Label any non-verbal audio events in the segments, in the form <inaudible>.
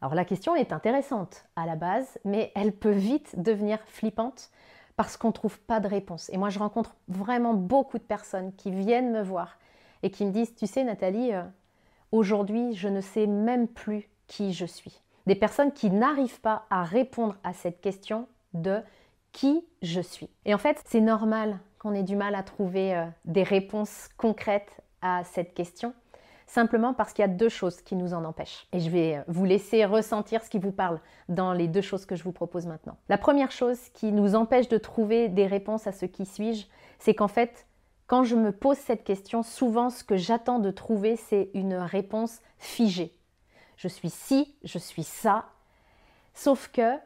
Alors la question est intéressante à la base, mais elle peut vite devenir flippante parce qu'on ne trouve pas de réponse. Et moi, je rencontre vraiment beaucoup de personnes qui viennent me voir et qui me disent, tu sais Nathalie, euh, aujourd'hui, je ne sais même plus qui je suis. Des personnes qui n'arrivent pas à répondre à cette question de qui je suis. Et en fait, c'est normal qu'on ait du mal à trouver euh, des réponses concrètes à cette question simplement parce qu'il y a deux choses qui nous en empêchent. Et je vais vous laisser ressentir ce qui vous parle dans les deux choses que je vous propose maintenant. La première chose qui nous empêche de trouver des réponses à ce qui suis-je, c'est qu'en fait, quand je me pose cette question, souvent ce que j'attends de trouver, c'est une réponse figée. Je suis ci, je suis ça. Sauf que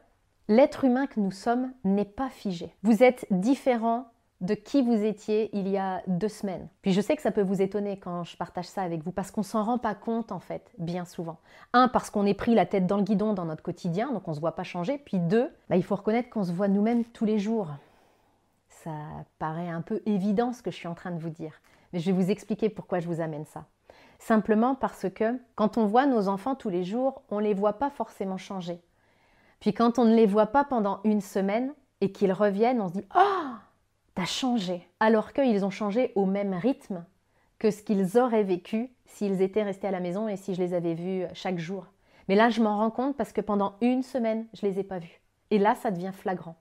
l'être humain que nous sommes n'est pas figé. Vous êtes différent de qui vous étiez il y a deux semaines. Puis je sais que ça peut vous étonner quand je partage ça avec vous, parce qu'on s'en rend pas compte en fait, bien souvent. Un, parce qu'on est pris la tête dans le guidon dans notre quotidien, donc on se voit pas changer. Puis deux, bah, il faut reconnaître qu'on se voit nous-mêmes tous les jours. Ça paraît un peu évident ce que je suis en train de vous dire, mais je vais vous expliquer pourquoi je vous amène ça. Simplement parce que quand on voit nos enfants tous les jours, on les voit pas forcément changer. Puis quand on ne les voit pas pendant une semaine et qu'ils reviennent, on se dit Oh T'as changé. Alors qu'ils ont changé au même rythme que ce qu'ils auraient vécu s'ils étaient restés à la maison et si je les avais vus chaque jour. Mais là, je m'en rends compte parce que pendant une semaine, je les ai pas vus. Et là, ça devient flagrant.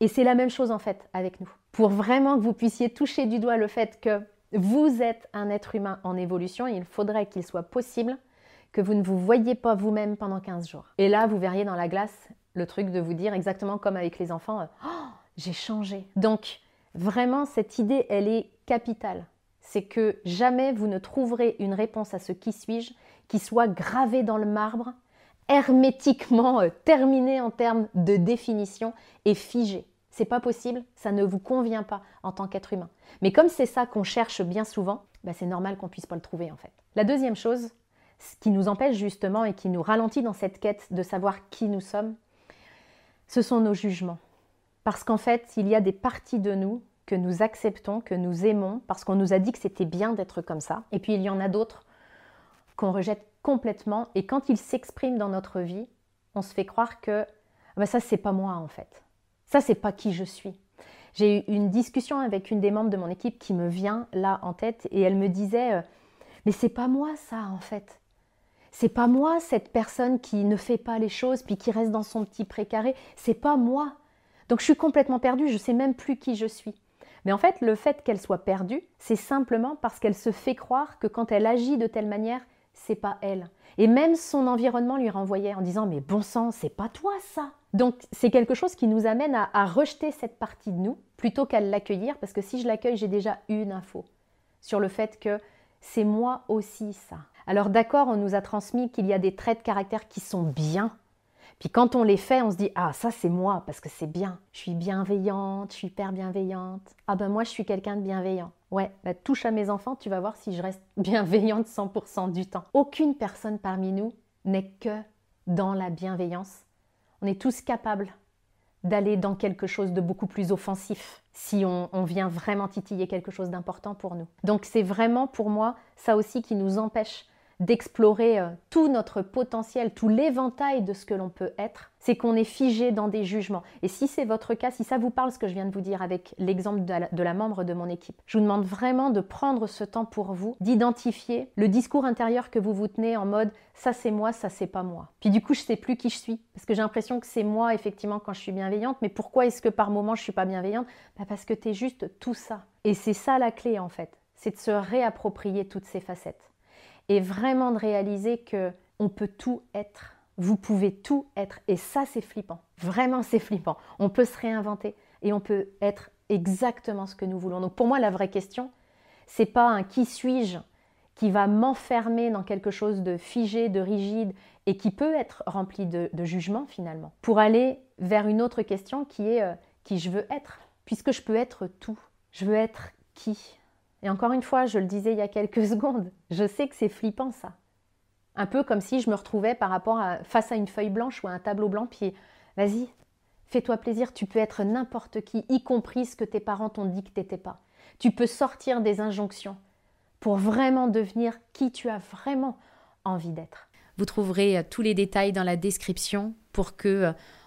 Et c'est la même chose en fait avec nous. Pour vraiment que vous puissiez toucher du doigt le fait que vous êtes un être humain en évolution, il faudrait qu'il soit possible que vous ne vous voyiez pas vous-même pendant 15 jours. Et là, vous verriez dans la glace le truc de vous dire exactement comme avec les enfants, oh, j'ai changé. Donc, vraiment, cette idée, elle est capitale. C'est que jamais vous ne trouverez une réponse à ce qui suis-je qui soit gravée dans le marbre, hermétiquement euh, terminée en termes de définition et figée. C'est pas possible, ça ne vous convient pas en tant qu'être humain. Mais comme c'est ça qu'on cherche bien souvent, bah, c'est normal qu'on puisse pas le trouver en fait. La deuxième chose, ce qui nous empêche justement et qui nous ralentit dans cette quête de savoir qui nous sommes, ce sont nos jugements. Parce qu'en fait, il y a des parties de nous que nous acceptons, que nous aimons, parce qu'on nous a dit que c'était bien d'être comme ça. Et puis il y en a d'autres qu'on rejette complètement. Et quand ils s'expriment dans notre vie, on se fait croire que bah ça, c'est pas moi en fait. Ça, c'est pas qui je suis. J'ai eu une discussion avec une des membres de mon équipe qui me vient là en tête et elle me disait euh, Mais c'est pas moi ça en fait. C'est pas moi cette personne qui ne fait pas les choses puis qui reste dans son petit précaré. C'est pas moi. Donc je suis complètement perdue, je ne sais même plus qui je suis. Mais en fait, le fait qu'elle soit perdue, c'est simplement parce qu'elle se fait croire que quand elle agit de telle manière, c'est pas elle. Et même son environnement lui renvoyait en disant mais bon sang, c'est pas toi ça. Donc c'est quelque chose qui nous amène à, à rejeter cette partie de nous plutôt qu'à l'accueillir parce que si je l'accueille, j'ai déjà une info sur le fait que c'est moi aussi ça. Alors d'accord, on nous a transmis qu'il y a des traits de caractère qui sont bien, puis quand on les fait, on se dit ah ça c'est moi parce que c'est bien. Je suis bienveillante, je suis hyper bienveillante. Ah ben moi je suis quelqu'un de bienveillant. Ouais, bah, touche à mes enfants, tu vas voir si je reste <laughs> bienveillante 100% du temps. Aucune personne parmi nous n'est que dans la bienveillance. On est tous capables d'aller dans quelque chose de beaucoup plus offensif si on, on vient vraiment titiller quelque chose d'important pour nous. Donc c'est vraiment pour moi ça aussi qui nous empêche d'explorer euh, tout notre potentiel, tout l'éventail de ce que l'on peut être, c'est qu'on est figé dans des jugements. Et si c'est votre cas, si ça vous parle ce que je viens de vous dire avec l'exemple de, la, membre de mon équipe, je vous demande vraiment de prendre ce temps pour vous, d'identifier le discours intérieur que vous vous tenez en mode ça c'est moi, ça c'est pas moi. Puis du coup, je sais plus qui je suis parce que j'ai l'impression que c'est moi effectivement quand je suis bienveillante, mais pourquoi est-ce que par moment je suis pas bienveillante? Bah, parce que tu es juste tout ça. Et c'est ça la clé en fait, c'est de se réapproprier toutes ces facettes et vraiment de réaliser que on peut tout être. Vous pouvez tout être et ça c'est flippant. Vraiment c'est flippant. On peut se réinventer et on peut être exactement ce que nous voulons. Donc pour moi la vraie question, c'est pas un qui suis-je qui va m'enfermer dans quelque chose de figé, de rigide et qui peut être rempli de, jugement finalement, pour aller vers une autre question qui est euh, qui je veux être, puisque je peux être tout. Je veux être qui? Et encore une fois, je le disais il y a quelques <laughs> secondes, je sais que c'est flippant ça. Un peu comme si je me retrouvais par rapport à, face à une feuille blanche ou à un tableau blanc, puis vas-y, fais-toi plaisir, tu peux être n'importe qui, y compris ce que tes parents t'ont dit que t'étais pas. Tu peux sortir des injonctions pour vraiment devenir qui tu as vraiment envie d'être. Vous trouverez euh, tous les détails dans la description pour que euh,